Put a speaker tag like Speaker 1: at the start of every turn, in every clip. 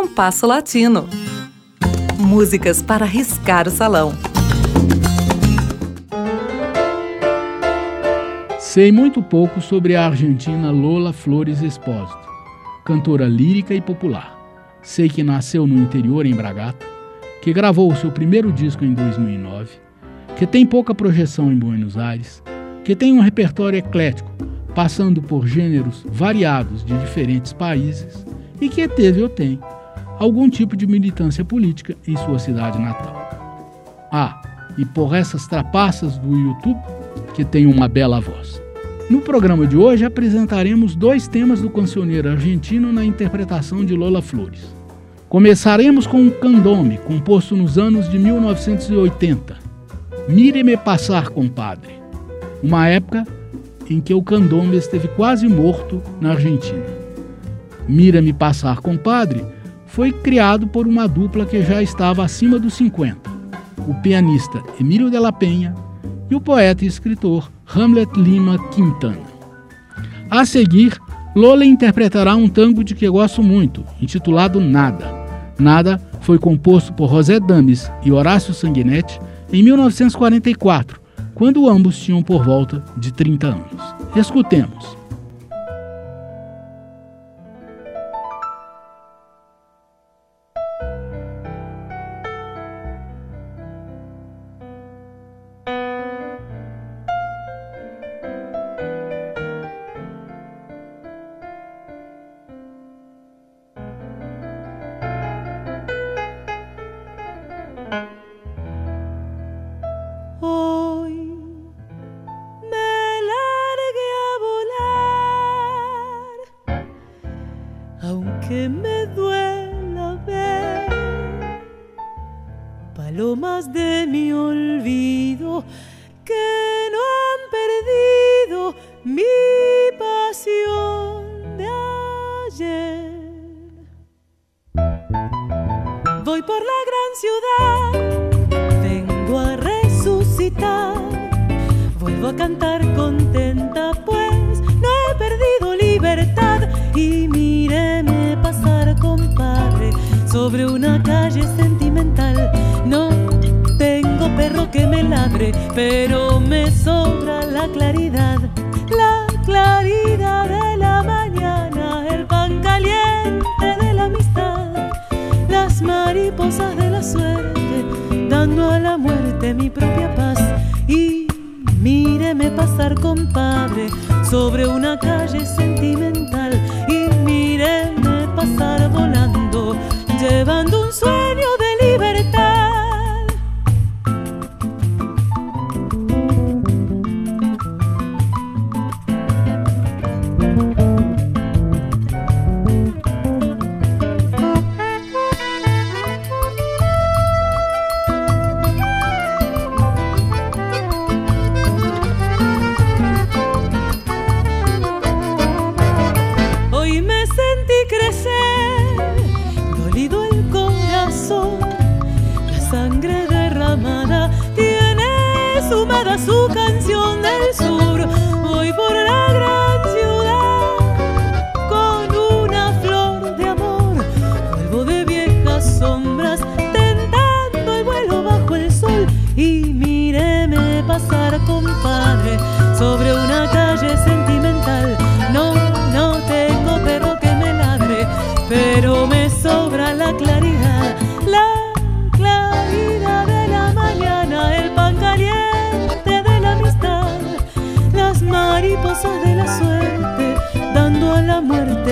Speaker 1: Compasso Latino. Músicas para riscar o salão.
Speaker 2: Sei muito pouco sobre a argentina Lola Flores Espósito, cantora lírica e popular. Sei que nasceu no interior em Bragata, que gravou o seu primeiro disco em 2009, que tem pouca projeção em Buenos Aires, que tem um repertório eclético, passando por gêneros variados de diferentes países e que teve ou tem algum tipo de militância política em sua cidade natal. Ah, e por essas trapaças do YouTube, que tem uma bela voz. No programa de hoje apresentaremos dois temas do cancioneiro argentino na interpretação de Lola Flores. Começaremos com um candome composto nos anos de 1980. Mire-me passar, compadre. Uma época em que o candombe esteve quase morto na Argentina. Mira-me passar, compadre foi criado por uma dupla que já estava acima dos 50, o pianista Emílio de la Penha e o poeta e escritor Hamlet Lima Quintana. A seguir, Lola interpretará um tango de que gosto muito, intitulado Nada. Nada foi composto por José Dames e Horácio Sanguinetti em 1944, quando ambos tinham por volta de 30 anos. Escutemos.
Speaker 3: Hoy me largué a volar, aunque me duela ver palomas de mi olvido contenta pues no he perdido libertad. Y míreme compadre, sobre una calle sentimental. No tengo perro que me ladre, pero me sobra la claridad, la claridad de la mañana, el pan caliente de la amistad, las mariposas de la suerte, dando a la muerte mi propia pasar, compadre, sobre una calle sentimental sumada su canción del sur. Voy por la gran ciudad con una flor de amor. Vuelvo de viejas sombras, tentando el vuelo bajo el sol. Y míreme pasar, compadre, sobre una calle.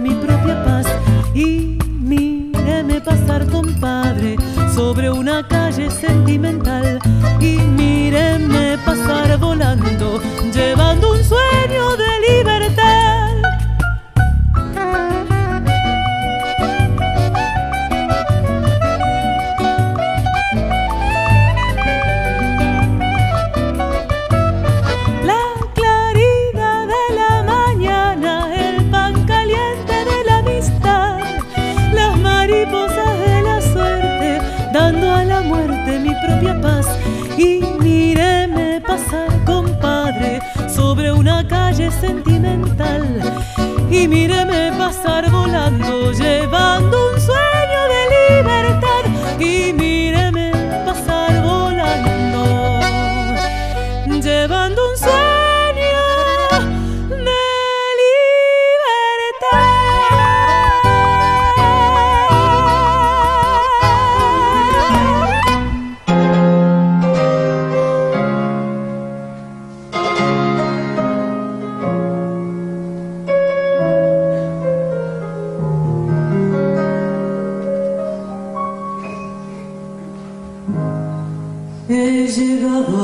Speaker 3: Mi propia paz y míreme pasar compadre sobre una calle sentimental y míreme pasar volando llevando un sueño de y míreme pasar, compadre, sobre una calle sentimental. Y míreme pasar volando, llevando un sueño de libertad. Y míreme pasar volando, llevando un sueño.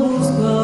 Speaker 3: rose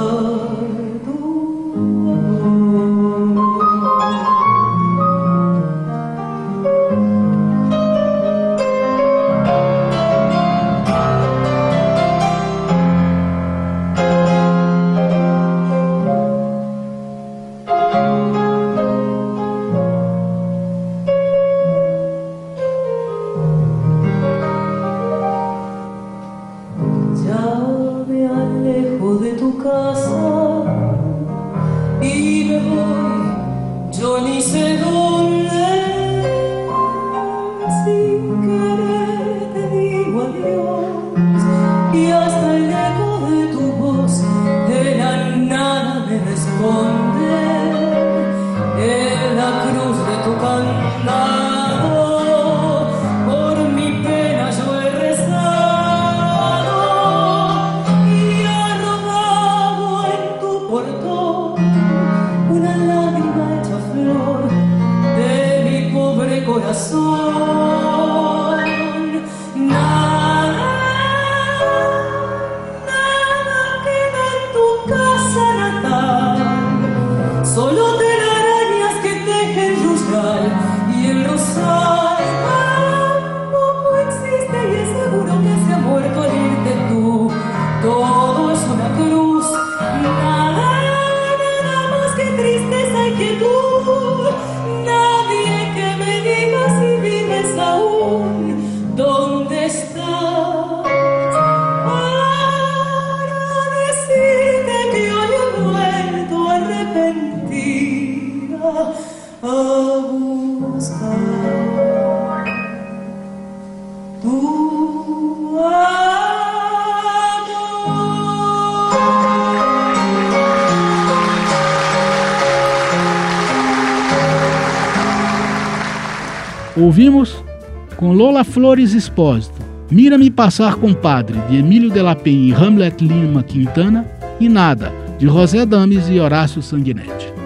Speaker 3: buscar
Speaker 2: Ouvimos com Lola Flores Expósito, Mira-me Passar Compadre, de Emílio Delapen e Hamlet Lima Quintana, e Nada, de José Dames e Horácio Sanguinetti.